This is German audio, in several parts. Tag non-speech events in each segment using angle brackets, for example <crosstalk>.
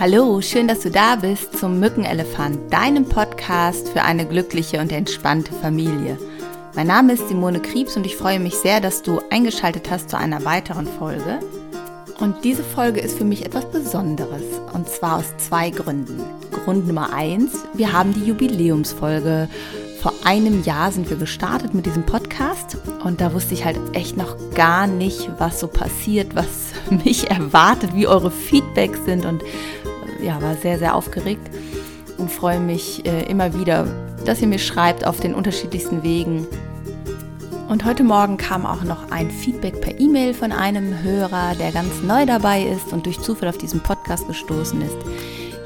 Hallo, schön, dass du da bist zum Mückenelefant, deinem Podcast für eine glückliche und entspannte Familie. Mein Name ist Simone Kriebs und ich freue mich sehr, dass du eingeschaltet hast zu einer weiteren Folge. Und diese Folge ist für mich etwas Besonderes und zwar aus zwei Gründen. Grund Nummer eins, wir haben die Jubiläumsfolge. Vor einem Jahr sind wir gestartet mit diesem Podcast und da wusste ich halt echt noch gar nicht, was so passiert, was <laughs> mich erwartet, wie eure Feedbacks sind und ja, war sehr, sehr aufgeregt und freue mich äh, immer wieder, dass ihr mir schreibt auf den unterschiedlichsten Wegen. Und heute Morgen kam auch noch ein Feedback per E-Mail von einem Hörer, der ganz neu dabei ist und durch Zufall auf diesen Podcast gestoßen ist.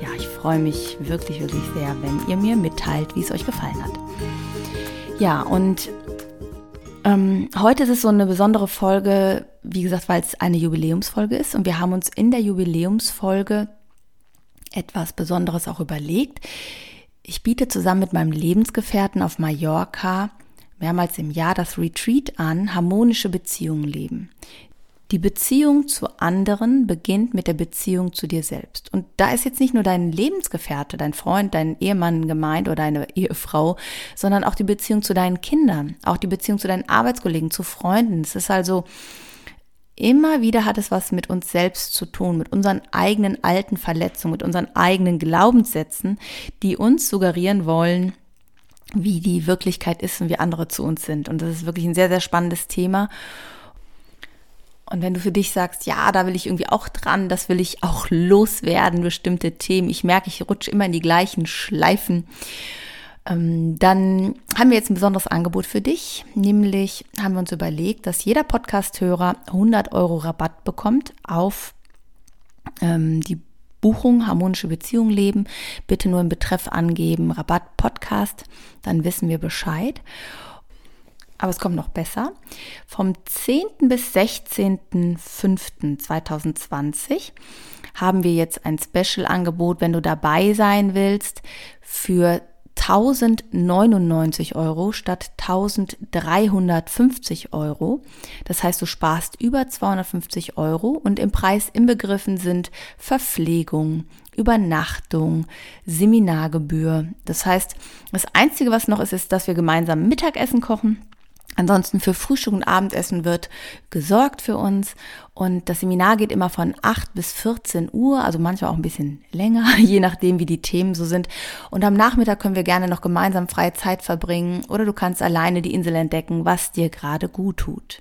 Ja, ich freue mich wirklich, wirklich sehr, wenn ihr mir mitteilt, wie es euch gefallen hat. Ja, und ähm, heute ist es so eine besondere Folge, wie gesagt, weil es eine Jubiläumsfolge ist. Und wir haben uns in der Jubiläumsfolge etwas Besonderes auch überlegt. Ich biete zusammen mit meinem Lebensgefährten auf Mallorca mehrmals im Jahr das Retreat an, harmonische Beziehungen leben. Die Beziehung zu anderen beginnt mit der Beziehung zu dir selbst. Und da ist jetzt nicht nur dein Lebensgefährte, dein Freund, dein Ehemann gemeint oder deine Ehefrau, sondern auch die Beziehung zu deinen Kindern, auch die Beziehung zu deinen Arbeitskollegen, zu Freunden. Es ist also Immer wieder hat es was mit uns selbst zu tun, mit unseren eigenen alten Verletzungen, mit unseren eigenen Glaubenssätzen, die uns suggerieren wollen, wie die Wirklichkeit ist und wie andere zu uns sind. Und das ist wirklich ein sehr, sehr spannendes Thema. Und wenn du für dich sagst, ja, da will ich irgendwie auch dran, das will ich auch loswerden, bestimmte Themen. Ich merke, ich rutsche immer in die gleichen Schleifen dann haben wir jetzt ein besonderes Angebot für dich, nämlich haben wir uns überlegt, dass jeder Podcast-Hörer 100 Euro Rabatt bekommt auf ähm, die Buchung Harmonische Beziehung leben. Bitte nur im Betreff angeben Rabatt Podcast, dann wissen wir Bescheid. Aber es kommt noch besser. Vom 10. bis 16.05.2020 haben wir jetzt ein Special-Angebot, wenn du dabei sein willst, für 1099 Euro statt 1350 Euro. Das heißt, du sparst über 250 Euro und im Preis inbegriffen sind Verpflegung, Übernachtung, Seminargebühr. Das heißt, das Einzige, was noch ist, ist, dass wir gemeinsam Mittagessen kochen Ansonsten für Frühstück und Abendessen wird gesorgt für uns und das Seminar geht immer von 8 bis 14 Uhr, also manchmal auch ein bisschen länger, <laughs> je nachdem wie die Themen so sind. Und am Nachmittag können wir gerne noch gemeinsam freie Zeit verbringen oder du kannst alleine die Insel entdecken, was dir gerade gut tut.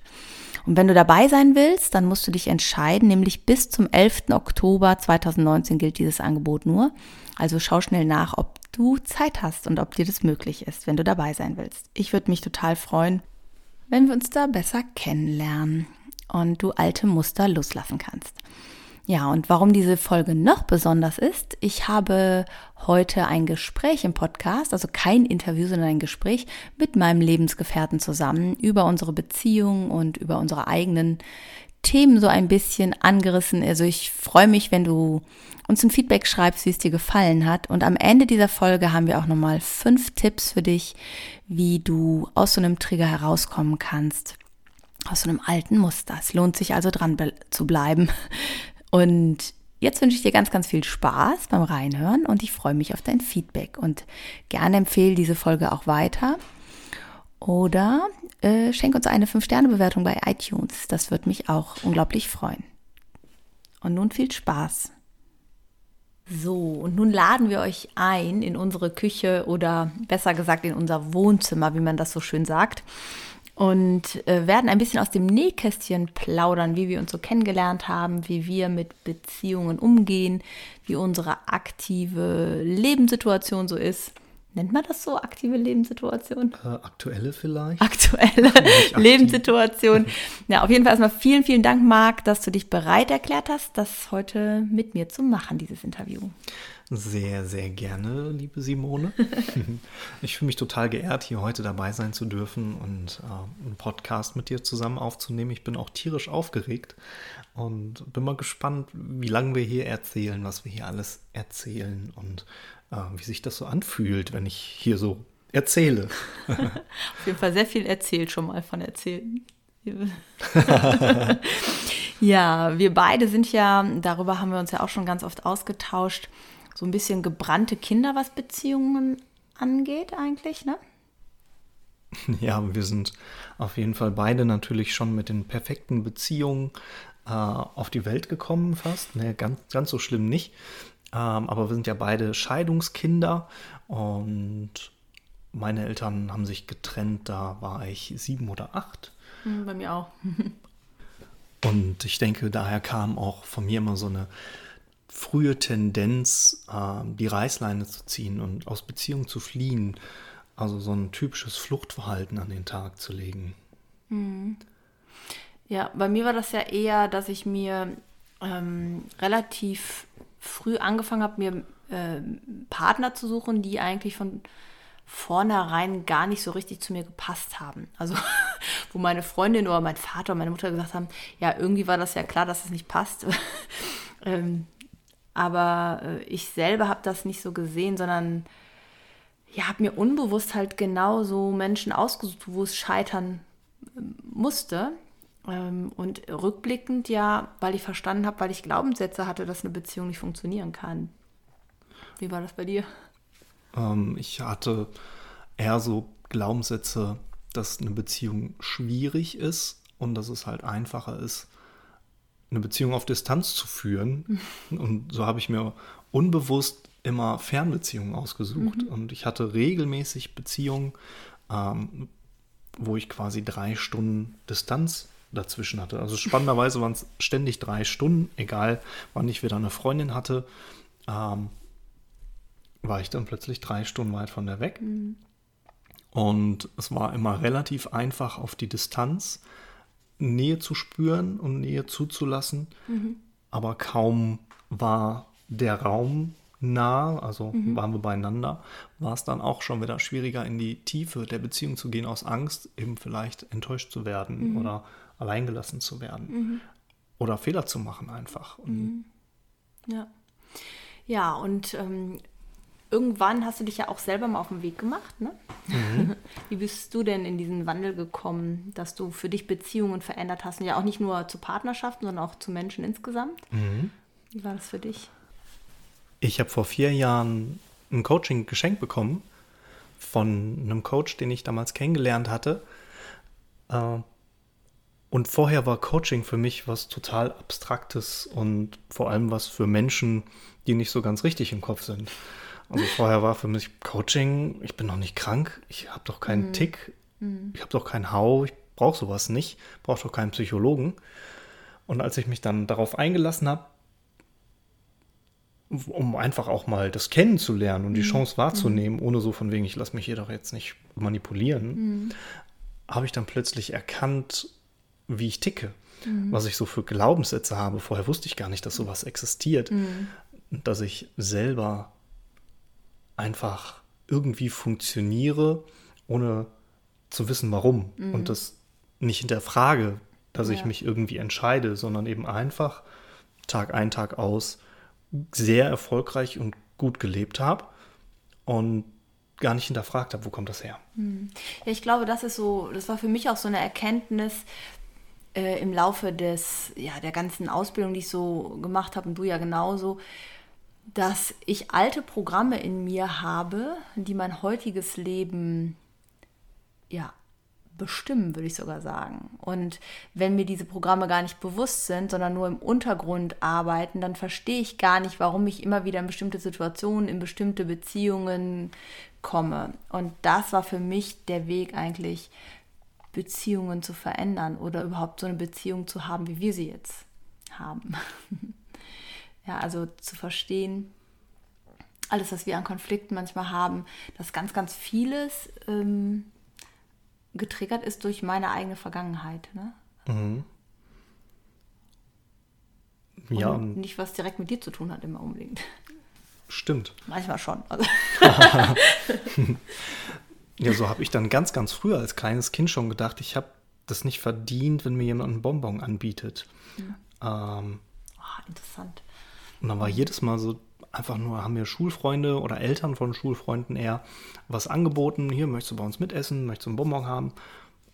Und wenn du dabei sein willst, dann musst du dich entscheiden, nämlich bis zum 11. Oktober 2019 gilt dieses Angebot nur. Also schau schnell nach, ob du Zeit hast und ob dir das möglich ist, wenn du dabei sein willst. Ich würde mich total freuen wenn wir uns da besser kennenlernen und du alte Muster loslassen kannst. Ja, und warum diese Folge noch besonders ist, ich habe heute ein Gespräch im Podcast, also kein Interview, sondern ein Gespräch mit meinem Lebensgefährten zusammen über unsere Beziehung und über unsere eigenen Themen so ein bisschen angerissen. Also ich freue mich, wenn du uns ein Feedback schreibst, wie es dir gefallen hat. Und am Ende dieser Folge haben wir auch nochmal fünf Tipps für dich, wie du aus so einem Trigger herauskommen kannst. Aus so einem alten Muster. Es lohnt sich also dran zu bleiben. Und jetzt wünsche ich dir ganz, ganz viel Spaß beim Reinhören und ich freue mich auf dein Feedback. Und gerne empfehle diese Folge auch weiter. Oder äh, schenk uns eine 5-Sterne-Bewertung bei iTunes. Das würde mich auch unglaublich freuen. Und nun viel Spaß. So, und nun laden wir euch ein in unsere Küche oder besser gesagt in unser Wohnzimmer, wie man das so schön sagt. Und äh, werden ein bisschen aus dem Nähkästchen plaudern, wie wir uns so kennengelernt haben, wie wir mit Beziehungen umgehen, wie unsere aktive Lebenssituation so ist. Nennt man das so, aktive Lebenssituation? Äh, aktuelle vielleicht. Aktuelle Lebenssituation. <laughs> Ja, auf jeden Fall erstmal vielen, vielen Dank, Marc, dass du dich bereit erklärt hast, das heute mit mir zu machen, dieses Interview. Sehr, sehr gerne, liebe Simone. <laughs> ich fühle mich total geehrt, hier heute dabei sein zu dürfen und äh, einen Podcast mit dir zusammen aufzunehmen. Ich bin auch tierisch aufgeregt und bin mal gespannt, wie lange wir hier erzählen, was wir hier alles erzählen und äh, wie sich das so anfühlt, wenn ich hier so erzähle. <laughs> Auf jeden Fall sehr viel erzählt schon mal von erzählen. <laughs> Ja, wir beide sind ja, darüber haben wir uns ja auch schon ganz oft ausgetauscht, so ein bisschen gebrannte Kinder, was Beziehungen angeht eigentlich, ne? <laughs> Ja, wir sind auf jeden Fall beide natürlich schon mit den perfekten Beziehungen äh, auf die Welt gekommen fast. Ne, ganz, ganz so schlimm nicht. Ähm, aber wir sind ja beide Scheidungskinder und meine Eltern haben sich getrennt, da war ich sieben oder acht. Hm, bei mir auch. <laughs> und ich denke, daher kam auch von mir immer so eine frühe Tendenz, äh, die Reißleine zu ziehen und aus Beziehungen zu fliehen. Also so ein typisches Fluchtverhalten an den Tag zu legen. Hm. Ja, bei mir war das ja eher, dass ich mir ähm, relativ früh angefangen habe, mir äh, Partner zu suchen, die eigentlich von vornherein gar nicht so richtig zu mir gepasst haben. Also <laughs> wo meine Freundin oder mein Vater oder meine Mutter gesagt haben, ja, irgendwie war das ja klar, dass es nicht passt. <laughs> ähm, aber äh, ich selber habe das nicht so gesehen, sondern ja, habe mir unbewusst halt genau so Menschen ausgesucht, wo es scheitern äh, musste. Ähm, und rückblickend ja, weil ich verstanden habe, weil ich Glaubenssätze hatte, dass eine Beziehung nicht funktionieren kann. Wie war das bei dir? Ähm, ich hatte eher so Glaubenssätze, dass eine Beziehung schwierig ist und dass es halt einfacher ist, eine Beziehung auf Distanz zu führen. <laughs> Und so habe ich mir unbewusst immer Fernbeziehungen ausgesucht. Mhm. Und ich hatte regelmäßig Beziehungen, ähm, wo ich quasi drei Stunden Distanz dazwischen hatte. Also spannenderweise waren es ständig drei Stunden, egal wann ich wieder eine Freundin hatte, ähm, war ich dann plötzlich drei Stunden weit von der weg. Mhm. Und es war immer relativ einfach auf die Distanz Nähe zu spüren und Nähe zuzulassen, mhm. aber kaum war der Raum nah, also mhm. waren wir beieinander, war es dann auch schon wieder schwieriger in die Tiefe der Beziehung zu gehen aus Angst, eben vielleicht enttäuscht zu werden mhm. oder alleingelassen zu werden mhm. oder Fehler zu machen einfach. Mhm. Ja. Ja, und ähm, irgendwann hast du dich ja auch selber mal auf den Weg gemacht, ne? Mhm. <laughs> Wie bist du denn in diesen Wandel gekommen, dass du für dich Beziehungen verändert hast? Und ja auch nicht nur zu Partnerschaften, sondern auch zu Menschen insgesamt. Mhm. Wie war das für dich? Ich habe vor vier Jahren ein Coaching geschenkt bekommen von einem Coach, den ich damals kennengelernt hatte. Äh, und vorher war Coaching für mich was total Abstraktes und vor allem was für Menschen, die nicht so ganz richtig im Kopf sind. Also vorher war für mich Coaching, ich bin noch nicht krank, ich habe doch keinen mhm. Tick, mhm. ich habe doch keinen Hau, ich brauche sowas nicht, brauche doch keinen Psychologen. Und als ich mich dann darauf eingelassen habe, um einfach auch mal das kennenzulernen und die mhm. Chance wahrzunehmen, mhm. ohne so von wegen, ich lasse mich hier doch jetzt nicht manipulieren, mhm. habe ich dann plötzlich erkannt, wie ich ticke, mhm. was ich so für Glaubenssätze habe. Vorher wusste ich gar nicht, dass sowas existiert, mhm. dass ich selber einfach irgendwie funktioniere, ohne zu wissen, warum. Mhm. Und das nicht hinterfrage, dass ja. ich mich irgendwie entscheide, sondern eben einfach Tag ein, Tag aus sehr erfolgreich und gut gelebt habe und gar nicht hinterfragt habe, wo kommt das her. Hm. Ja, ich glaube, das ist so, das war für mich auch so eine Erkenntnis äh, im Laufe des, ja, der ganzen Ausbildung, die ich so gemacht habe und du ja genauso, dass ich alte Programme in mir habe, die mein heutiges Leben ja bestimmen, würde ich sogar sagen. Und wenn mir diese Programme gar nicht bewusst sind, sondern nur im Untergrund arbeiten, dann verstehe ich gar nicht, warum ich immer wieder in bestimmte Situationen, in bestimmte Beziehungen komme. Und das war für mich der Weg eigentlich, Beziehungen zu verändern oder überhaupt so eine Beziehung zu haben, wie wir sie jetzt haben. <laughs> ja, also zu verstehen, alles, was wir an Konflikten manchmal haben, dass ganz, ganz vieles ähm, getriggert ist durch meine eigene Vergangenheit. Ne? Mhm. Ja. Und nicht, was direkt mit dir zu tun hat, immer unbedingt. Stimmt. Manchmal schon. <laughs> Also. ja, so habe ich dann ganz, ganz früher als kleines Kind schon gedacht, ich habe das nicht verdient, wenn mir jemand einen Bonbon anbietet. Mhm. Ähm, oh, interessant. Und dann war jedes Mal so einfach nur, haben mir Schulfreunde oder Eltern von Schulfreunden eher was angeboten. Hier, möchtest du bei uns mitessen? Möchtest du einen Bonbon haben?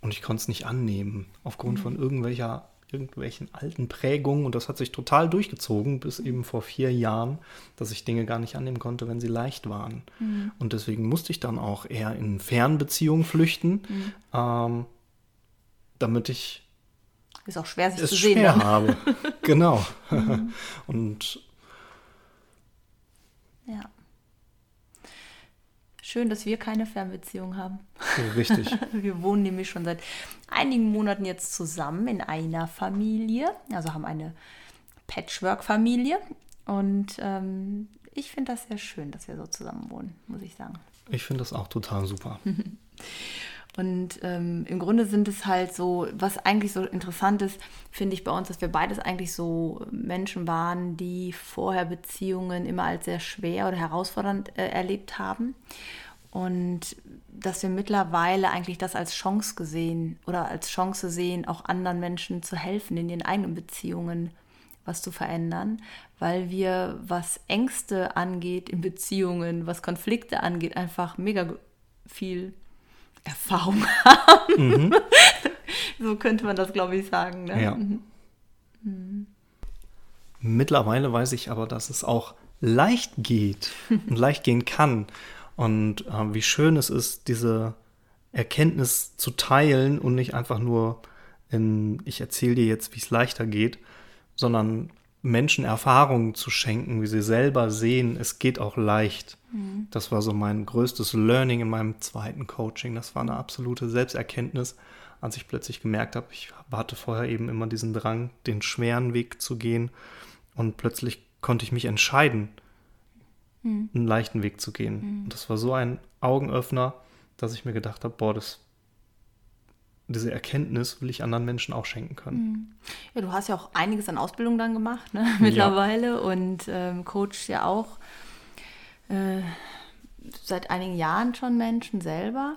Und ich konnte es nicht annehmen, aufgrund mhm. von irgendwelcher irgendwelchen alten Prägungen und das hat sich total durchgezogen bis eben vor vier Jahren, dass ich Dinge gar nicht annehmen konnte, wenn sie leicht waren. Mhm. Und deswegen musste ich dann auch eher in Fernbeziehungen flüchten, mhm. ähm, damit ich ist auch schwer, sich es zu sehen. Schwer habe. <laughs> genau. Mhm. <laughs> und ja. Schön, dass wir keine Fernbeziehung haben. Richtig. <laughs> wir wohnen nämlich schon seit einigen Monaten jetzt zusammen in einer Familie, also haben eine Patchwork-Familie. Und ähm, ich finde das sehr schön, dass wir so zusammen wohnen, muss ich sagen. Ich finde das auch total super. <laughs> Und ähm, im Grunde sind es halt so, was eigentlich so interessant ist, finde ich bei uns, dass wir beides eigentlich so Menschen waren, die vorher Beziehungen immer als sehr schwer oder herausfordernd äh, erlebt haben. Und dass wir mittlerweile eigentlich das als Chance gesehen oder als Chance sehen, auch anderen Menschen zu helfen, in ihren eigenen Beziehungen was zu verändern, weil wir, was Ängste angeht in Beziehungen, was Konflikte angeht, einfach mega viel Erfahrung <laughs> haben. Mhm. so könnte man das, glaube ich, sagen. Ne? Ja. Mhm. Mhm. Mittlerweile weiß ich aber, dass es auch leicht geht <laughs> und leicht gehen kann. Und äh, wie schön es ist, diese Erkenntnis zu teilen und nicht einfach nur in, ich erzähle dir jetzt, wie es leichter geht, sondern Menschen Erfahrungen zu schenken, wie sie selber sehen, es geht auch leicht. Mhm. Das war so mein größtes Learning in meinem zweiten Coaching. Das war eine absolute Selbsterkenntnis, als ich plötzlich gemerkt habe, ich hatte vorher eben immer diesen Drang, den schweren Weg zu gehen und plötzlich konnte ich mich entscheiden, mhm. einen leichten Weg zu gehen. Mhm. Und das war so ein Augenöffner, dass ich mir gedacht habe, boah, das diese Erkenntnis will ich anderen Menschen auch schenken können. Mhm. Ja, du hast ja auch einiges an Ausbildung dann gemacht, ne, mittlerweile ja. und ähm, coachst ja auch äh, seit einigen Jahren schon Menschen selber.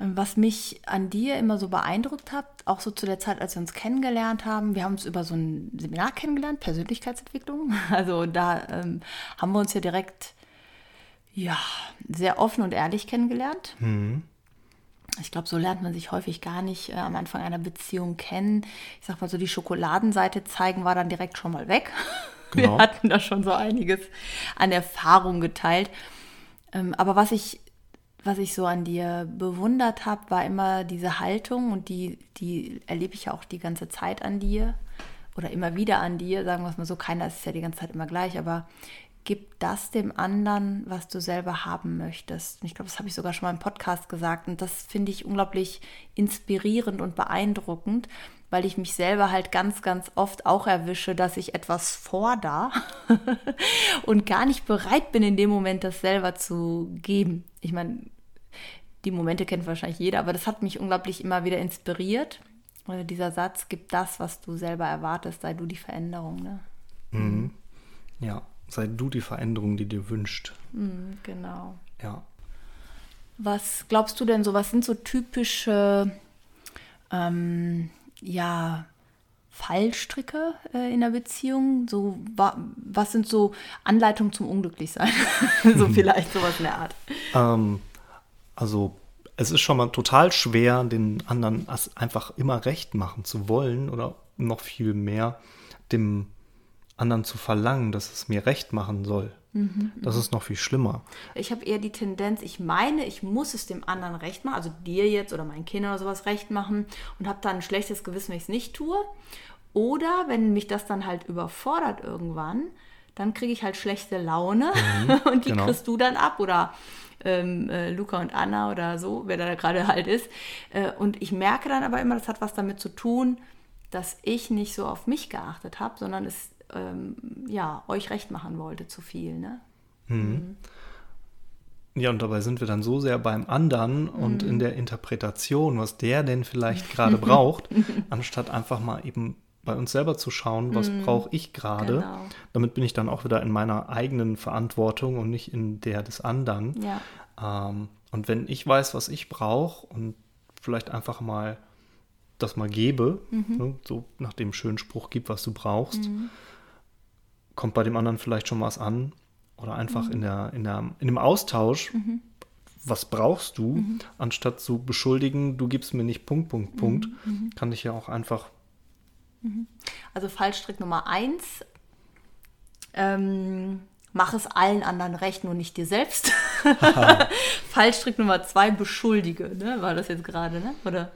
Ähm, was mich an dir immer so beeindruckt hat, auch so zu der Zeit, als wir uns kennengelernt haben, wir haben uns über so ein Seminar kennengelernt, Persönlichkeitsentwicklung. <laughs> Also da ähm, haben wir uns ja direkt ja, sehr offen und ehrlich kennengelernt. Mhm ich glaube, so lernt man sich häufig gar nicht äh, am Anfang einer Beziehung kennen. Ich sag mal so, die Schokoladenseite zeigen war dann direkt schon mal weg. <laughs> Genau. Wir hatten da schon so einiges an Erfahrung geteilt. Ähm, aber was ich, was ich so an dir bewundert habe, war immer diese Haltung und die, die erlebe ich ja auch die ganze Zeit an dir oder immer wieder an dir, sagen wir es mal so, keiner ist ja die ganze Zeit immer gleich, aber gib das dem anderen, was du selber haben möchtest. Und ich glaube, das habe ich sogar schon mal im Podcast gesagt. Und das finde ich unglaublich inspirierend und beeindruckend, weil ich mich selber halt ganz, ganz oft auch erwische, dass ich etwas fordere <laughs> und gar nicht bereit bin, in dem Moment das selber zu geben. Ich meine, die Momente kennt wahrscheinlich jeder, aber das hat mich unglaublich immer wieder inspiriert. Oder dieser Satz, gib das, was du selber erwartest, sei du die Veränderung. Ne? Mhm. Ja, sei du die Veränderung, die dir wünscht. Mm, genau. Ja. Was glaubst du denn so, was sind so typische, ähm, ja, Fallstricke äh, in der Beziehung? So, wa was sind so Anleitungen zum Unglücklichsein? <laughs> so vielleicht sowas in der Art. Ähm, also es ist schon mal total schwer, den anderen einfach immer recht machen zu wollen oder noch viel mehr dem anderen zu verlangen, dass es mir recht machen soll. Mhm, das ist noch viel schlimmer. Ich habe eher die Tendenz, ich meine, ich muss es dem anderen recht machen, also dir jetzt oder meinen Kindern oder sowas recht machen und habe dann ein schlechtes Gewissen, wenn ich es nicht tue. Oder wenn mich das dann halt überfordert irgendwann, dann kriege ich halt schlechte Laune mhm, <laughs> und die genau. kriegst du dann ab oder ähm, äh, Luca und Anna oder so, wer da gerade halt ist. Äh, und ich merke dann aber immer, das hat was damit zu tun, dass ich nicht so auf mich geachtet habe, sondern es ähm, ja, euch recht machen wollte zu viel. Ne? Mhm. Ja, und dabei sind wir dann so sehr beim anderen und in mhm. der Interpretation, was der denn vielleicht gerade <laughs> braucht, anstatt einfach mal eben bei uns selber zu schauen, was mm, brauche ich gerade. Genau. Damit bin ich dann auch wieder in meiner eigenen Verantwortung und nicht in der des anderen. Ja. Ähm, und wenn ich weiß, was ich brauche und vielleicht einfach mal das mal gebe, mhm. ne, so nach dem schönen Spruch, gib, was du brauchst, mhm kommt bei dem anderen vielleicht schon was an. Oder einfach mhm. in, der, in, der, in dem Austausch, mhm. was brauchst du, mhm. anstatt zu beschuldigen, du gibst mir nicht Punkt, Punkt, Punkt, mhm. Mhm. kann ich ja auch einfach Also Fallstrick Nummer eins, ähm, mach es allen anderen recht, nur nicht dir selbst. <laughs> <laughs> Fallstrick Nummer zwei, beschuldige, ne? War das jetzt gerade, ne? Oder?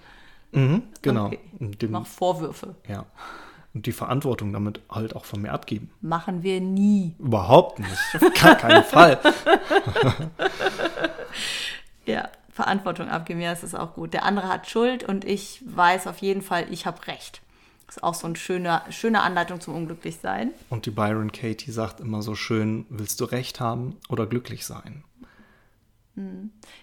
Mhm, genau. Okay. Dem, Mach Vorwürfe. ja. Und die Verantwortung damit halt auch von mir abgeben. Machen wir nie. Überhaupt nicht. Auf gar keinen <laughs> Fall. <laughs> Ja, Verantwortung abgeben, ja, das ist auch gut. Der andere hat Schuld und ich weiß auf jeden Fall, ich habe Recht. Das ist auch so eine schöne, schöne Anleitung zum Unglücklichsein. Und die Byron Katie sagt immer so schön, willst du recht haben oder glücklich sein?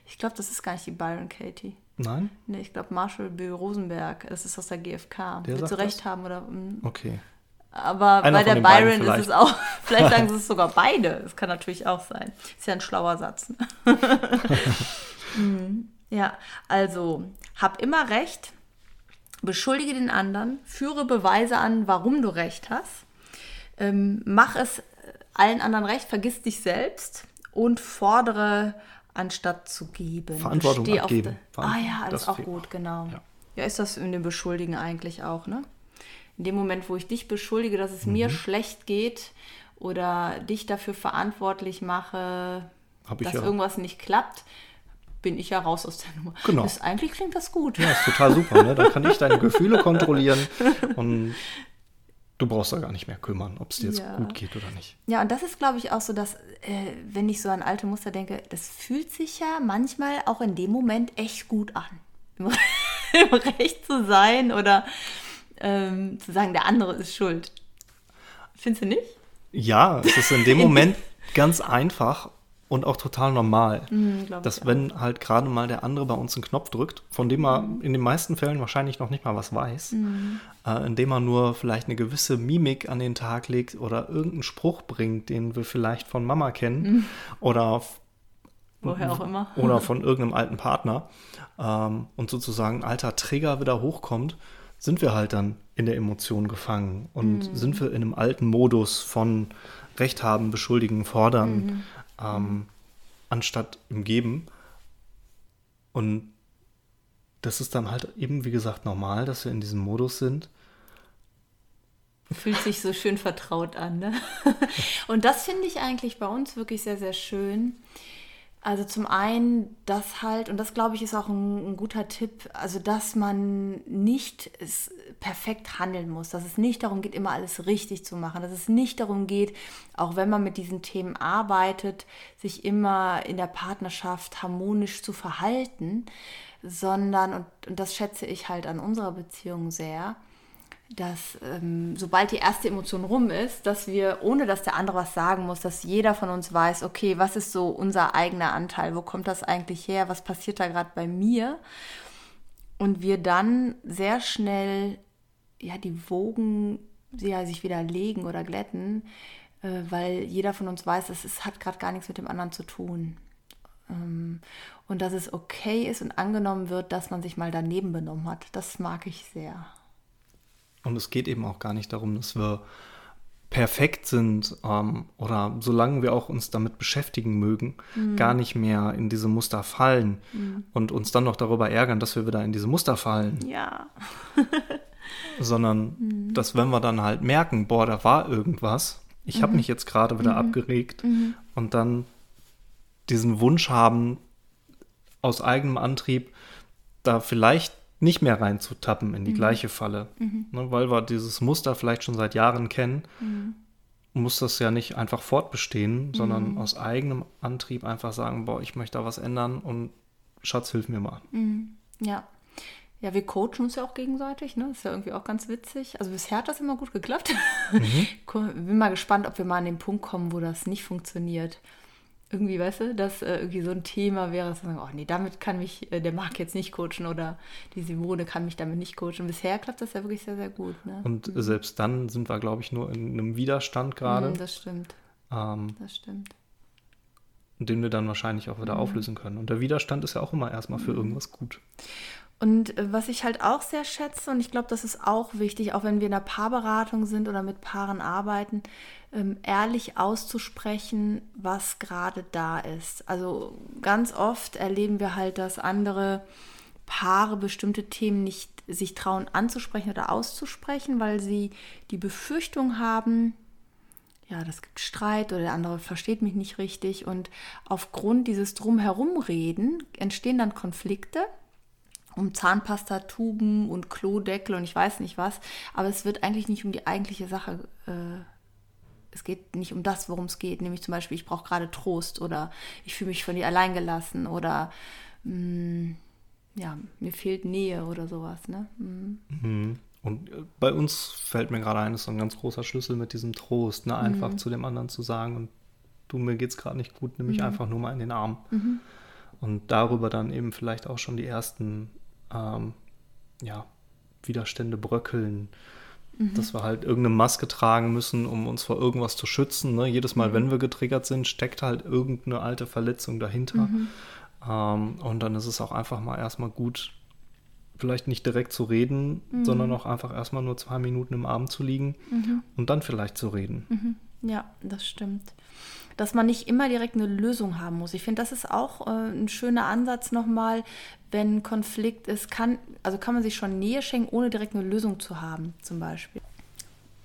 Ich glaube, das ist gar nicht die Byron Katie. Nein? Nee, ich glaube Marshall B. Rosenberg. Das ist aus der GfK. Der Willst du recht das? haben oder. mm. Okay. Aber Einer bei der Byron ist es auch, <laughs> vielleicht sagen sie <laughs> es sogar beide. Das kann natürlich auch sein. Ist ja ein schlauer Satz. <laughs> Hm, ja, also hab immer recht, beschuldige den anderen, führe Beweise an, warum du recht hast, ähm, mach es allen anderen recht, vergiss dich selbst und fordere anstatt zu geben. Verantwortung auf abgeben. Ah ja, das ist auch gut, genau. Ja. Ja, ist das in dem Beschuldigen eigentlich auch, ne? In dem Moment, wo ich dich beschuldige, dass es Mhm. mir schlecht geht oder dich dafür verantwortlich mache, dass ja. irgendwas nicht klappt, bin ich ja raus aus der Nummer. Genau. Das, eigentlich klingt das gut. Ja, ist total super. Ne? Dann kann ich deine Gefühle <laughs> kontrollieren und du brauchst da gar nicht mehr kümmern, ob es dir jetzt Ja. gut geht oder nicht. Ja, und das ist, glaube ich, auch so, dass, äh, wenn ich so an alte Muster denke, das fühlt sich ja manchmal auch in dem Moment echt gut an. Im, <laughs> im Recht zu sein oder ähm, zu sagen, der andere ist schuld. Findest du nicht? Ja, es ist in dem <laughs> Moment ganz einfach und auch total normal, Mhm, dass wenn halt gerade mal der andere bei uns einen Knopf drückt, von dem er in den meisten Fällen wahrscheinlich noch nicht mal was weiß, Mhm. äh, indem er nur vielleicht eine gewisse Mimik an den Tag legt oder irgendeinen Spruch bringt, den wir vielleicht von Mama kennen Mhm. oder Woher auch immer. oder <laughs> von irgendeinem alten Partner ähm, und sozusagen ein alter Trigger wieder hochkommt, sind wir halt dann in der Emotion gefangen und Mhm. sind wir in einem alten Modus von Recht haben, beschuldigen, fordern, Mhm. ähm, anstatt im Geben. Und das ist dann halt eben, wie gesagt, normal, dass wir in diesem Modus sind. Fühlt sich so schön vertraut an. Ne? <laughs> Und das finde ich eigentlich bei uns wirklich sehr, sehr schön. Also zum einen das halt, und das glaube ich ist auch ein, ein guter Tipp, also dass man nicht perfekt handeln muss, dass es nicht darum geht, immer alles richtig zu machen, dass es nicht darum geht, auch wenn man mit diesen Themen arbeitet, sich immer in der Partnerschaft harmonisch zu verhalten, sondern, und, und das schätze ich halt an unserer Beziehung sehr, dass ähm, sobald die erste Emotion rum ist, dass wir, ohne dass der andere was sagen muss, dass jeder von uns weiß, okay, was ist so unser eigener Anteil, wo kommt das eigentlich her, was passiert da gerade bei mir? Und wir dann sehr schnell ja die Wogen ja, sich wieder legen oder glätten, äh, weil jeder von uns weiß, es hat gerade gar nichts mit dem anderen zu tun. Ähm, und dass es okay ist und angenommen wird, dass man sich mal daneben benommen hat. Das mag ich sehr. Und es geht eben auch gar nicht darum, dass wir perfekt sind ähm, oder solange wir auch uns damit beschäftigen mögen, gar nicht mehr in diese Muster fallen und uns dann noch darüber ärgern, dass wir wieder in diese Muster fallen, Ja. <laughs> sondern dass wenn wir dann halt merken, boah, da war irgendwas, ich habe mich jetzt gerade wieder abgeregt. Und dann diesen Wunsch haben, aus eigenem Antrieb da vielleicht nicht mehr reinzutappen in die gleiche Falle. Ne, weil wir dieses Muster vielleicht schon seit Jahren kennen, muss das ja nicht einfach fortbestehen, sondern aus eigenem Antrieb einfach sagen, boah, ich möchte da was ändern und Schatz, hilf mir mal. Ja. Ja, wir coachen uns ja auch gegenseitig, ne? Ist ja irgendwie auch ganz witzig. Also bisher hat das immer gut geklappt. <laughs> Guck, Bin mal gespannt, ob wir mal an den Punkt kommen, wo das nicht funktioniert. Irgendwie, weißt du, dass äh, irgendwie so ein Thema wäre, dass wir sagen, oh nee, damit kann mich äh, der Marc jetzt nicht coachen oder die Simone kann mich damit nicht coachen. Bisher klappt das ja wirklich sehr, sehr gut. Ne? Und selbst dann sind wir, glaube ich, nur in einem Widerstand gerade, Mm, Das stimmt, ähm, das stimmt. den wir dann wahrscheinlich auch wieder auflösen können. Und der Widerstand ist ja auch immer erstmal für irgendwas gut. Und äh, was ich halt auch sehr schätze, und ich glaube, das ist auch wichtig, auch wenn wir in der Paarberatung sind oder mit Paaren arbeiten, ähm, ehrlich auszusprechen, was gerade da ist. Also ganz oft erleben wir halt, dass andere Paare bestimmte Themen nicht sich trauen anzusprechen oder auszusprechen, weil sie die Befürchtung haben, ja, das gibt Streit oder der andere versteht mich nicht richtig und aufgrund dieses Drumherumreden entstehen dann Konflikte um Zahnpastatuben und Klodeckel und ich weiß nicht was, aber es wird eigentlich nicht um die eigentliche Sache äh, es geht nicht um das, worum es geht, nämlich zum Beispiel, ich brauche gerade Trost oder ich fühle mich von dir alleingelassen oder mh, mm, ja, mir fehlt Nähe oder sowas. Ne? Mhm. Mhm. Und äh, bei uns fällt mir gerade ein, ist so ein ganz großer Schlüssel mit diesem Trost, ne? einfach mhm. zu dem anderen zu sagen und du, mir geht es gerade nicht gut, nimm mich mhm. einfach nur mal in den Arm. Mhm. Und darüber dann eben vielleicht auch schon die ersten ähm, ja, Widerstände bröckeln, Mhm. Dass wir halt irgendeine Maske tragen müssen, um uns vor irgendwas zu schützen. Ne? Jedes Mal, mhm. wenn wir getriggert sind, steckt halt irgendeine alte Verletzung dahinter. Mhm. Ähm, und dann ist es auch einfach mal erstmal gut, vielleicht nicht direkt zu reden, mhm. sondern auch einfach erstmal nur zwei Minuten im Arm zu liegen mhm. und dann vielleicht zu reden. Mhm. Ja, das stimmt dass man nicht immer direkt eine Lösung haben muss. Ich finde, das ist auch äh, ein schöner Ansatz nochmal, wenn Konflikt ist, kann, also kann man sich schon Nähe schenken, ohne direkt eine Lösung zu haben, zum Beispiel.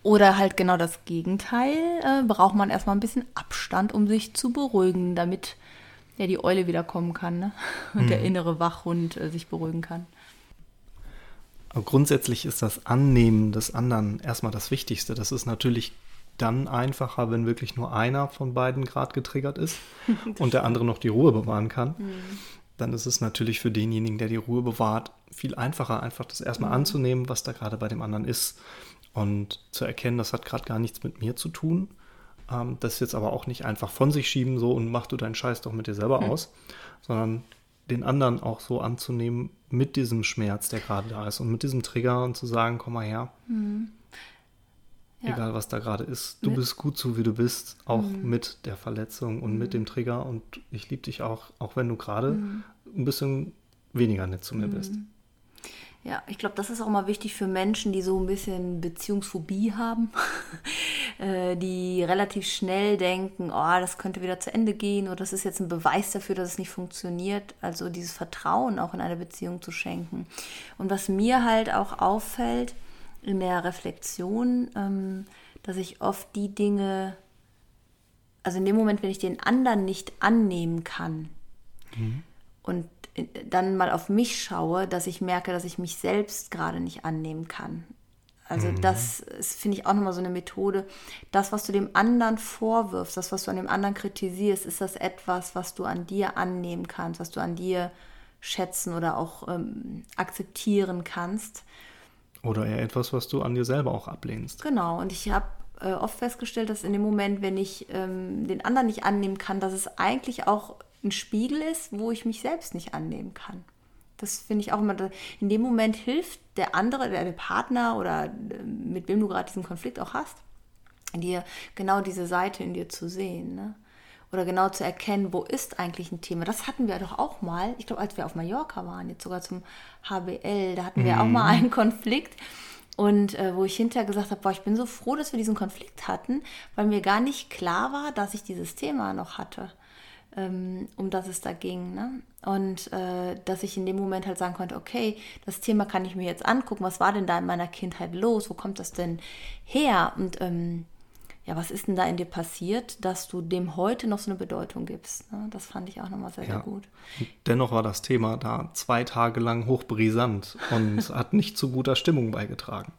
Oder halt genau das Gegenteil, äh, braucht man erstmal ein bisschen Abstand, um sich zu beruhigen, damit ja die Eule wieder kommen kann ne? <laughs> und mhm. der innere Wachhund äh, sich beruhigen kann. Aber grundsätzlich ist das Annehmen des anderen erstmal das Wichtigste. Das ist natürlich dann einfacher, wenn wirklich nur einer von beiden gerade getriggert ist <laughs> und der andere noch die Ruhe bewahren kann. Mhm. Dann ist es natürlich für denjenigen, der die Ruhe bewahrt, viel einfacher, einfach das erstmal mhm. anzunehmen, was da gerade bei dem anderen ist. Und zu erkennen, das hat gerade gar nichts mit mir zu tun. Ähm, das jetzt aber auch nicht einfach von sich schieben so und mach du deinen Scheiß doch mit dir selber mhm. aus, sondern den anderen auch so anzunehmen mit diesem Schmerz, der gerade da ist und mit diesem Trigger und zu sagen, komm mal her. Mhm. Ja. Egal, was da gerade ist. Du mit. bist gut so, wie du bist, auch mhm. mit der Verletzung und mhm. mit dem Trigger. Und ich liebe dich auch, auch wenn du gerade mhm. ein bisschen weniger nett zu mir bist. Mhm. Ja, ich glaube, das ist auch immer wichtig für Menschen, die so ein bisschen Beziehungsphobie haben, <laughs> äh, die relativ schnell denken, oh, das könnte wieder zu Ende gehen oder das ist jetzt ein Beweis dafür, dass es nicht funktioniert. Also dieses Vertrauen auch in eine Beziehung zu schenken. Und was mir halt auch auffällt, in der Reflexion, ähm, dass ich oft die Dinge, also in dem Moment, wenn ich den anderen nicht annehmen kann mhm. und dann mal auf mich schaue, dass ich merke, dass ich mich selbst gerade nicht annehmen kann. Also mhm. das finde ich auch nochmal so eine Methode. Das, was du dem anderen vorwirfst, das, was du an dem anderen kritisierst, ist das etwas, was du an dir annehmen kannst, was du an dir schätzen oder auch ähm, akzeptieren kannst. Oder eher etwas, was du an dir selber auch ablehnst. Genau, und ich habe äh, oft festgestellt, dass in dem Moment, wenn ich ähm, den anderen nicht annehmen kann, dass es eigentlich auch ein Spiegel ist, wo ich mich selbst nicht annehmen kann. Das finde ich auch immer, in dem Moment hilft der andere, der, Partner oder äh, mit wem du gerade diesen Konflikt auch hast, dir genau diese Seite in dir zu sehen. Ne? Oder genau zu erkennen, wo ist eigentlich ein Thema. Das hatten wir doch auch mal, ich glaube, als wir auf Mallorca waren, jetzt sogar zum HBL, da hatten wir mhm. auch mal einen Konflikt. Und äh, wo ich hinterher gesagt habe, boah, ich bin so froh, dass wir diesen Konflikt hatten, weil mir gar nicht klar war, dass ich dieses Thema noch hatte, ähm, um das es da ging. Ne? Und äh, dass ich in dem Moment halt sagen konnte, okay, das Thema kann ich mir jetzt angucken, was war denn da in meiner Kindheit los, wo kommt das denn her? Und ähm, ja, was ist denn da in dir passiert, dass du dem heute noch so eine Bedeutung gibst? Ne? Das fand ich auch nochmal sehr, ja. sehr gut. Dennoch war das Thema da zwei Tage lang hochbrisant und <laughs> hat nicht zu guter Stimmung beigetragen.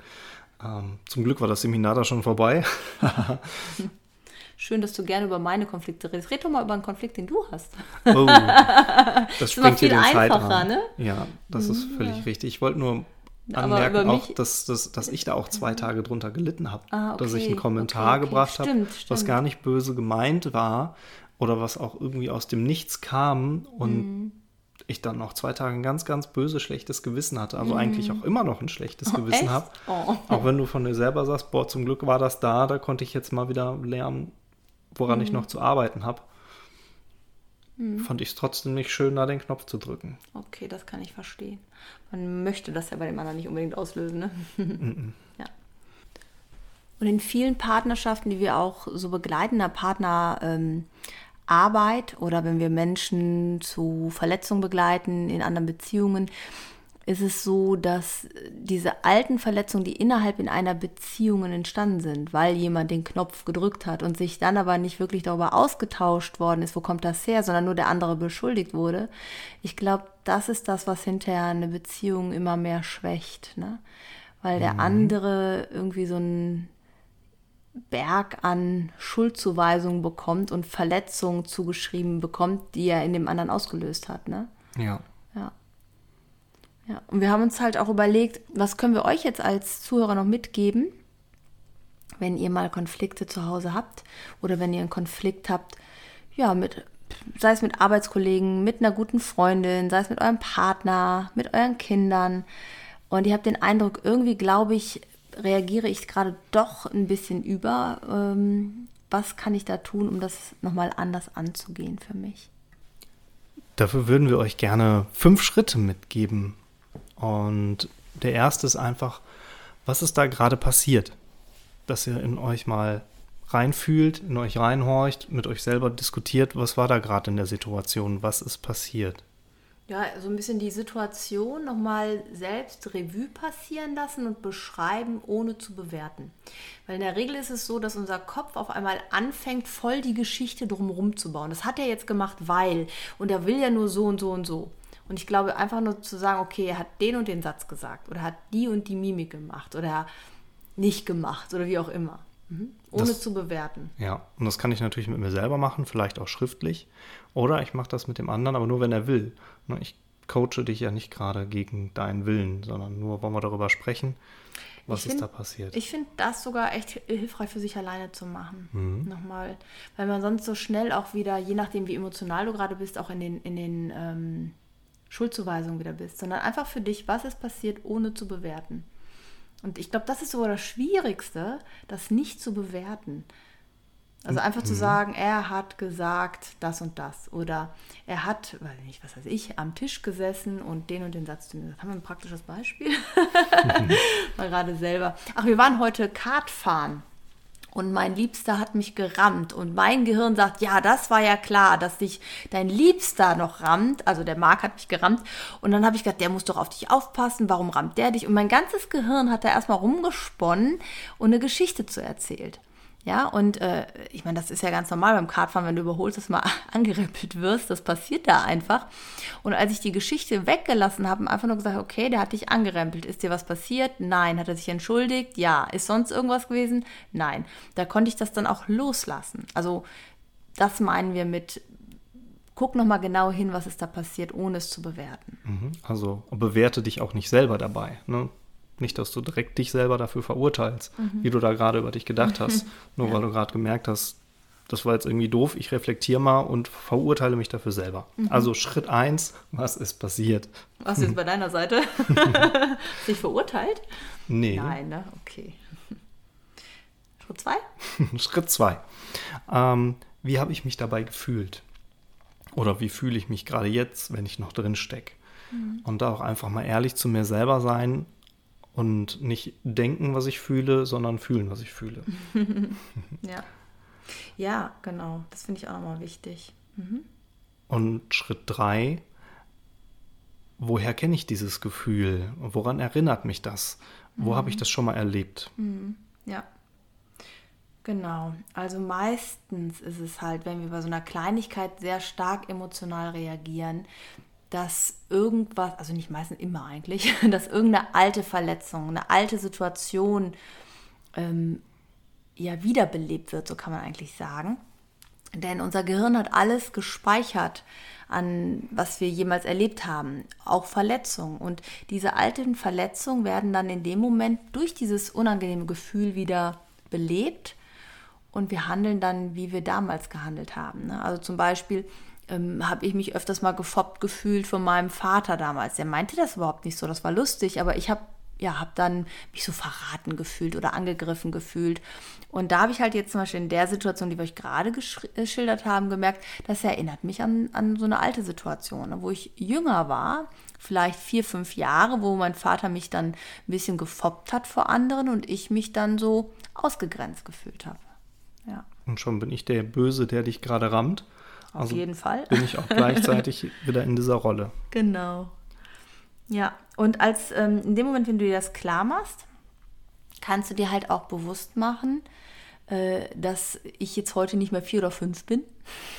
Ähm, zum Glück war das Seminar da schon vorbei. <laughs> Schön, dass du gerne über meine Konflikte redest. Red doch mal über einen Konflikt, den du hast. Oh, <laughs> das springt dir den Zeitrahmen. Ne? Ja, das ist mhm, völlig ja. richtig. Ich wollte nur anmerken auch, dass, dass, dass ich da auch zwei Tage drunter gelitten habe. Ah, okay, dass ich einen Kommentar okay, okay. gebracht habe, was gar nicht böse gemeint war oder was auch irgendwie aus dem Nichts kam und mhm. ich dann noch zwei Tage ein ganz, ganz böse, schlechtes Gewissen hatte. Also mhm. eigentlich auch immer noch ein schlechtes oh, Gewissen habe. Oh. Auch wenn du von dir selber sagst, boah, zum Glück war das da, da konnte ich jetzt mal wieder lernen, woran mhm. ich noch zu arbeiten habe. Mhm. Fand ich es trotzdem nicht schön, da den Knopf zu drücken. Okay, das kann ich verstehen. Man möchte das ja bei dem anderen nicht unbedingt auslösen, ne? Mhm. <laughs> ja. Und in vielen Partnerschaften, die wir auch so begleiten, der Partnerarbeit ähm, oder wenn wir Menschen zu Verletzungen begleiten in anderen Beziehungen, ist es so, dass diese alten Verletzungen, die innerhalb in einer Beziehung entstanden sind, weil jemand den Knopf gedrückt hat und sich dann aber nicht wirklich darüber ausgetauscht worden ist, wo kommt das her, sondern nur der andere beschuldigt wurde. Ich glaube, das ist das, was hinterher eine Beziehung immer mehr schwächt, ne? Weil der mhm. andere irgendwie so einen Berg an Schuldzuweisungen bekommt und Verletzungen zugeschrieben bekommt, die er in dem anderen ausgelöst hat, ne? Ja. Ja. Ja, und wir haben uns halt auch überlegt, was können wir euch jetzt als Zuhörer noch mitgeben, wenn ihr mal Konflikte zu Hause habt oder wenn ihr einen Konflikt habt, ja, mit, sei es mit Arbeitskollegen, mit einer guten Freundin, sei es mit eurem Partner, mit euren Kindern. Und ihr habt den Eindruck, irgendwie glaube ich, reagiere ich gerade doch ein bisschen über. Ähm, was kann ich da tun, um das nochmal anders anzugehen für mich? Dafür würden wir euch gerne fünf Schritte mitgeben, und der erste ist einfach, was ist da gerade passiert? Dass ihr in euch mal reinfühlt, in euch reinhorcht, mit euch selber diskutiert, was war da gerade in der Situation, was ist passiert? Ja, so ein bisschen die Situation nochmal selbst Revue passieren lassen und beschreiben, ohne zu bewerten. Weil in der Regel ist es so, dass unser Kopf auf einmal anfängt, voll die Geschichte drumherum zu bauen. Das hat er jetzt gemacht, weil. Und er will ja nur so und so und so. Und ich glaube, einfach nur zu sagen, okay, er hat den und den Satz gesagt oder hat die und die Mimik gemacht oder nicht gemacht oder wie auch immer. Mhm. Ohne das, zu bewerten. Ja, und das kann ich natürlich mit mir selber machen, vielleicht auch schriftlich. Oder ich mache das mit dem anderen, aber nur wenn er will. Ne, ich coache dich ja nicht gerade gegen deinen Willen, sondern nur wollen wir darüber sprechen, was find, ist da passiert. Ich finde das sogar echt hilfreich für sich alleine zu machen. Mhm. Nochmal. Weil man sonst so schnell auch wieder, je nachdem wie emotional du gerade bist, auch in den, in den ähm, Schuldzuweisung wieder bist, sondern einfach für dich, was ist passiert, ohne zu bewerten. Und ich glaube, das ist sogar das Schwierigste, das nicht zu bewerten. Also einfach mhm. zu sagen, er hat gesagt das und das. Oder er hat, weiß nicht, was weiß ich, am Tisch gesessen und den und den Satz zu mir gesagt. Haben wir ein praktisches Beispiel? <laughs> Mal gerade selber. Ach, wir waren heute Kart fahren. Und mein Liebster hat mich gerammt. Und mein Gehirn sagt, ja, das war ja klar, dass dich dein Liebster noch rammt. Also der Marc hat mich gerammt. Und dann habe ich gedacht, der muss doch auf dich aufpassen. Warum rammt der dich? Und mein ganzes Gehirn hat da erstmal rumgesponnen und eine Geschichte zu erzählt. Ja, und äh, ich meine, das ist ja ganz normal beim Kartfahren, wenn du überholst, dass mal <laughs> angerempelt wirst. Das passiert da einfach. Und als ich die Geschichte weggelassen habe, einfach nur gesagt, okay, der hat dich angerempelt. Ist dir was passiert? Nein. Hat er sich entschuldigt? Ja. Ist sonst irgendwas gewesen? Nein. Da konnte ich das dann auch loslassen. Also, das meinen wir mit, guck nochmal genau hin, was ist da passiert, ohne es zu bewerten. Mhm. Also, bewerte dich auch nicht selber dabei. Ne? Nicht, dass du direkt dich selber dafür verurteilst, mhm. wie du da gerade über dich gedacht <laughs> hast. Nur ja. weil du gerade gemerkt hast, das war jetzt irgendwie doof, ich reflektiere mal und verurteile mich dafür selber. Mhm. Also Schritt eins, was ist passiert? Was ist jetzt bei <laughs> deiner Seite? <laughs> Sich verurteilt? Nee. Nein, ne? Okay. Schritt zwei? Schritt zwei. Ähm, wie habe ich mich dabei gefühlt? Oder wie fühle ich mich gerade jetzt, wenn ich noch drin stecke? Mhm. Und da auch einfach mal ehrlich zu mir selber sein und nicht denken, was ich fühle, sondern fühlen, was ich fühle. <laughs> ja. Ja, genau. Das finde ich auch nochmal wichtig. Mhm. Und Schritt drei, woher kenne ich dieses Gefühl? Woran erinnert mich das? Wo mhm. habe ich das schon mal erlebt? Mhm. Ja. Genau. Also meistens ist es halt, wenn wir bei so einer Kleinigkeit sehr stark emotional reagieren, dass irgendwas, also nicht meistens immer eigentlich, <laughs> dass irgendeine alte Verletzung, eine alte Situation ähm, ja wiederbelebt wird, so kann man eigentlich sagen. Denn unser Gehirn hat alles gespeichert an was wir jemals erlebt haben, auch Verletzungen. Und diese alten Verletzungen werden dann in dem Moment durch dieses unangenehme Gefühl wieder belebt und wir handeln dann, wie wir damals gehandelt haben. Ne? Also zum Beispiel, ähm, habe ich mich öfters mal gefoppt gefühlt von meinem Vater damals. Der meinte das überhaupt nicht so, das war lustig, aber ich habe ja, habe dann mich so verraten gefühlt oder angegriffen gefühlt. Und da habe ich halt jetzt zum Beispiel in der Situation, die wir euch gerade geschildert haben, gemerkt, das erinnert mich an, an so eine alte Situation, ne, wo ich jünger war, vielleicht vier, fünf Jahre, wo mein Vater mich dann ein bisschen gefoppt hat vor anderen und ich mich dann so ausgegrenzt gefühlt habe. Ja. Und schon bin ich der Böse, der dich gerade rammt. Auf also jeden Fall. Bin ich auch <laughs> gleichzeitig wieder in dieser Rolle. Genau. Ja, und als ähm, in dem Moment, wenn du dir das klar machst, kannst du dir halt auch bewusst machen, äh, dass ich jetzt heute nicht mehr vier oder fünf bin,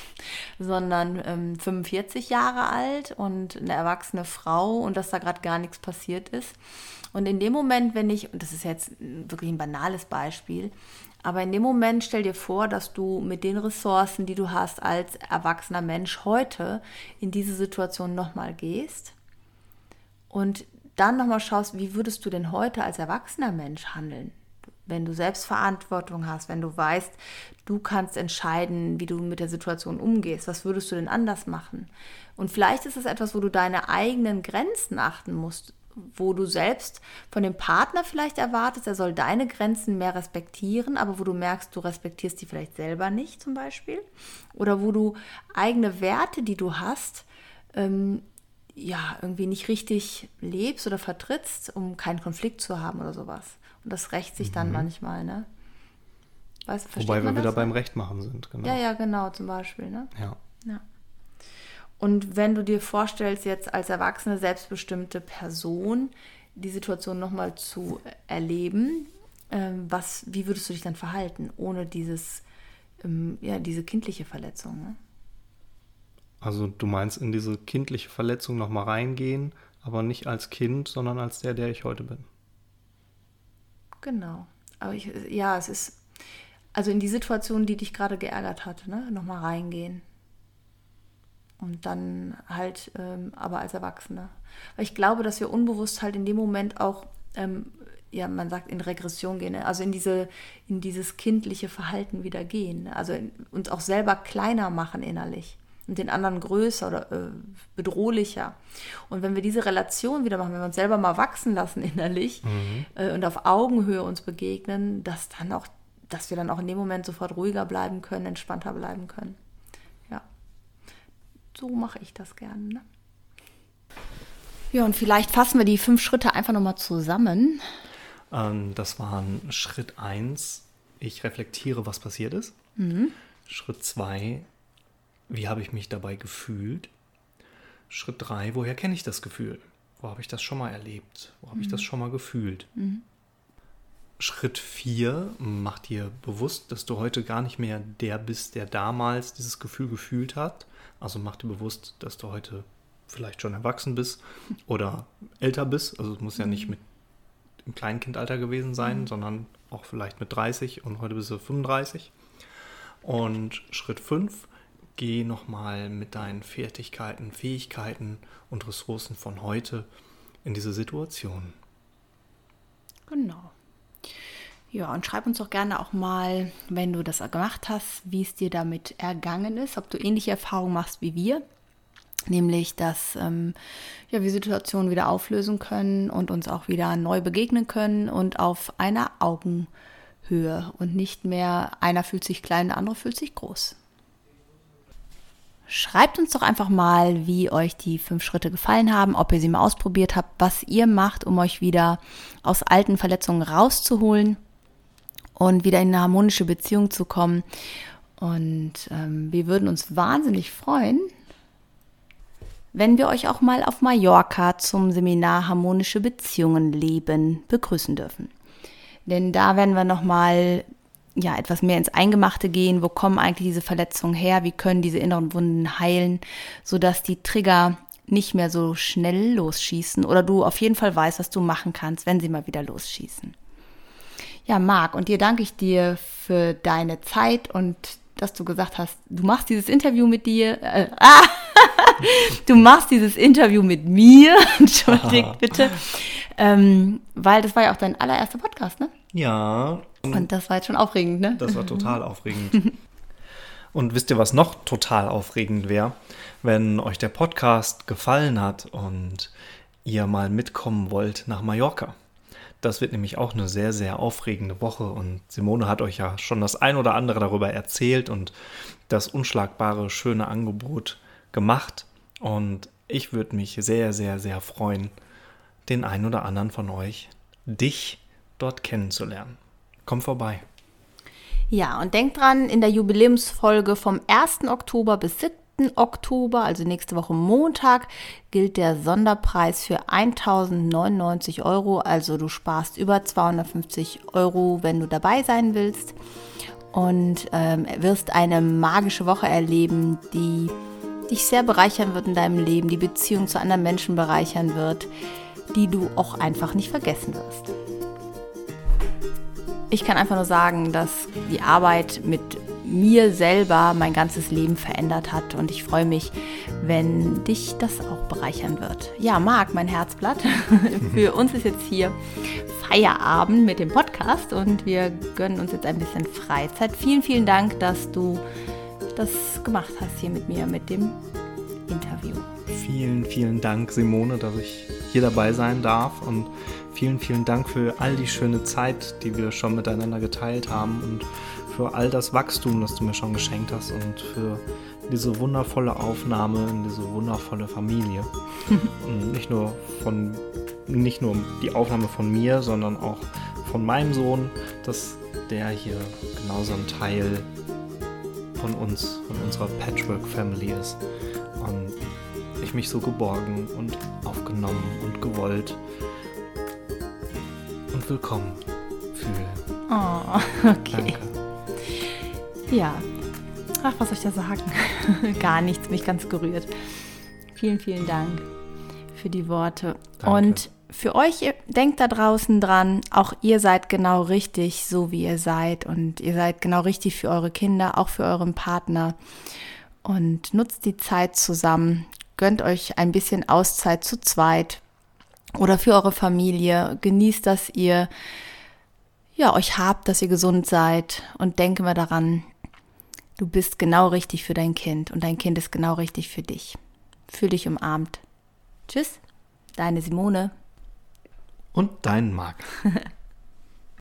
<laughs> sondern ähm, 45 Jahre alt und eine erwachsene Frau und dass da gerade gar nichts passiert ist. Und in dem Moment, wenn ich, und das ist jetzt wirklich ein banales Beispiel, aber in dem Moment stell dir vor, dass du mit den Ressourcen, die du hast als erwachsener Mensch heute in diese Situation nochmal gehst und dann nochmal schaust, wie würdest du denn heute als erwachsener Mensch handeln? Wenn du Selbstverantwortung hast, wenn du weißt, du kannst entscheiden, wie du mit der Situation umgehst, was würdest du denn anders machen? Und vielleicht ist es etwas, wo du deine eigenen Grenzen achten musst, wo du selbst von dem Partner vielleicht erwartest, er soll deine Grenzen mehr respektieren, aber wo du merkst, du respektierst die vielleicht selber nicht zum Beispiel. Oder wo du eigene Werte, die du hast, ähm, ja, irgendwie nicht richtig lebst oder vertrittst, um keinen Konflikt zu haben oder sowas. Und das rächt sich dann mhm. manchmal, ne? Weißt, Wobei wir wieder beim Recht machen sind, genau. Ja, ja, genau, zum Beispiel, ne? Ja. ja. Und wenn du dir vorstellst, jetzt als erwachsene, selbstbestimmte Person die Situation nochmal zu erleben, ähm, was, wie würdest du dich dann verhalten, ohne dieses, ähm, ja, diese kindliche Verletzung? Ne? Also du meinst in diese kindliche Verletzung nochmal reingehen, aber nicht als Kind, sondern als der, der ich heute bin. Genau. Aber ich, ja, es ist, also in die Situation, die dich gerade geärgert hat, ne, nochmal reingehen. Und dann halt, ähm, aber als Erwachsene. Weil ich glaube, dass wir unbewusst halt in dem Moment auch, ähm, ja, man sagt in Regression gehen, ne? also in diese, in dieses kindliche Verhalten wieder gehen. Ne? Also in, uns auch selber kleiner machen innerlich und den anderen größer oder äh, bedrohlicher. Und wenn wir diese Relation wieder machen, wenn wir uns selber mal wachsen lassen <laughs> innerlich mhm. äh, und auf Augenhöhe uns begegnen, dass dann auch, dass wir dann auch in dem Moment sofort ruhiger bleiben können, entspannter bleiben können. So mache ich das gerne. Ne? Ja, und vielleicht fassen wir die fünf Schritte einfach nochmal zusammen. Ähm, das waren Schritt 1, ich reflektiere, was passiert ist. Mhm. Schritt 2, wie habe ich mich dabei gefühlt? Schritt 3, woher kenne ich das Gefühl? Wo habe ich das schon mal erlebt? Wo habe mhm. ich das schon mal gefühlt? Mhm. Schritt 4, mach dir bewusst, dass du heute gar nicht mehr der bist, der damals dieses Gefühl gefühlt hat. Also mach dir bewusst, dass du heute vielleicht schon erwachsen bist oder älter bist. Also es muss ja nicht mhm. mit im Kleinkindalter gewesen sein, mhm. sondern auch vielleicht mit 30 und heute bist du 35. Und Schritt 5, geh nochmal mit deinen Fertigkeiten, Fähigkeiten und Ressourcen von heute in diese Situation. Genau. Ja, und schreib uns doch gerne auch mal, wenn du das gemacht hast, wie es dir damit ergangen ist, ob du ähnliche Erfahrungen machst wie wir, nämlich dass ähm, ja, wir Situationen wieder auflösen können und uns auch wieder neu begegnen können und auf einer Augenhöhe und nicht mehr einer fühlt sich klein, der andere fühlt sich groß. Schreibt uns doch einfach mal, wie euch die fünf Schritte gefallen haben, ob ihr sie mal ausprobiert habt, was ihr macht, um euch wieder aus alten Verletzungen rauszuholen und wieder in eine harmonische Beziehung zu kommen. Und ähm, wir würden uns wahnsinnig freuen, wenn wir euch auch mal auf Mallorca zum Seminar Harmonische Beziehungen leben begrüßen dürfen. Denn da werden wir nochmal ja, etwas mehr ins Eingemachte gehen. Wo kommen eigentlich diese Verletzungen her? Wie können diese inneren Wunden heilen, sodass die Trigger nicht mehr so schnell losschießen oder du auf jeden Fall weißt, was du machen kannst, wenn sie mal wieder losschießen. Ja, Marc, und dir danke ich dir für deine Zeit und dass du gesagt hast, du machst dieses Interview mit dir. Äh, <laughs> ah, du machst dieses Interview mit mir. <laughs> Entschuldigt <laughs> bitte. Ähm, weil das war ja auch dein allererster Podcast, ne? Ja, und das war jetzt schon aufregend, ne? Das war total aufregend. Und wisst ihr, was noch total aufregend wäre? Wenn euch der Podcast gefallen hat und ihr mal mitkommen wollt nach Mallorca. Das wird nämlich auch eine sehr, sehr aufregende Woche und Simone hat euch ja schon das ein oder andere darüber erzählt und das unschlagbare, schöne Angebot gemacht. Und ich würde mich sehr, sehr, sehr freuen, den einen oder anderen von euch, dich dort kennenzulernen. Komm vorbei. Ja, und denkt dran, in der Jubiläumsfolge vom 1. Oktober bis Oktober, also nächste Woche Montag, gilt der Sonderpreis für 1099 Euro. Also du sparst über 250 Euro, wenn du dabei sein willst. Und ähm, wirst eine magische Woche erleben, die dich sehr bereichern wird in deinem Leben, die Beziehung zu anderen Menschen bereichern wird, die du auch einfach nicht vergessen wirst. Ich kann einfach nur sagen, dass die Arbeit mit mir selber mein ganzes Leben verändert hat und ich freue mich, wenn dich das auch bereichern wird. Ja, Marc, mein Herzblatt. <laughs> Für <laughs> uns ist jetzt hier Feierabend mit dem Podcast und wir gönnen uns jetzt ein bisschen Freizeit. Vielen, vielen Dank, dass du das gemacht hast hier mit mir, mit dem Interview. Vielen, vielen Dank, Simone, dass ich hier dabei sein darf und vielen, vielen Dank für all die schöne Zeit, die wir schon miteinander geteilt haben und für all das Wachstum, das du mir schon geschenkt hast und für diese wundervolle Aufnahme in diese wundervolle Familie. <laughs> und nicht nur von nicht nur die Aufnahme von mir, sondern auch von meinem Sohn, dass der hier genauso ein Teil von uns, von unserer Patchwork Family ist. Und ich mich so geborgen und aufgenommen und gewollt und willkommen fühle. Oh, <laughs> okay. Danke. Ja. Ach, was soll ich da sagen? <laughs> Gar nichts, mich ganz gerührt. Vielen, vielen Dank für die Worte. Danke. Und für euch, denkt da draußen dran, auch ihr seid genau richtig, so wie ihr seid. Und ihr seid genau richtig für eure Kinder, auch für euren Partner. Und nutzt die Zeit zusammen. Gönnt euch ein bisschen Auszeit zu zweit oder für eure Familie. Genießt, dass ihr ja, euch habt, dass ihr gesund seid. Und denke mal daran, Du bist genau richtig für dein Kind und dein Kind ist genau richtig für dich. Fühl dich umarmt. Tschüss, deine Simone. Und dein Marc. <laughs>